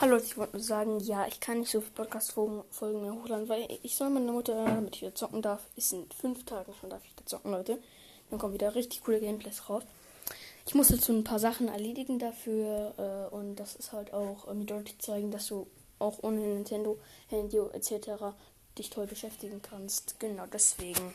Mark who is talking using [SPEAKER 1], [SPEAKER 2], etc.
[SPEAKER 1] Hallo Leute, ich wollte nur sagen, ja, ich kann nicht so viele Podcast-Folgen mehr hochladen, weil ich soll meine Mutter, damit ich wieder zocken darf, ist in fünf Tagen schon darf ich wieder zocken, Leute. Dann kommen wieder richtig coole Gameplays raus. Ich muss jetzt so ein paar Sachen erledigen dafür äh, und das ist halt auch äh, mir deutlich zeigen, dass du auch ohne Nintendo, Handy etc. dich toll beschäftigen kannst. Genau deswegen.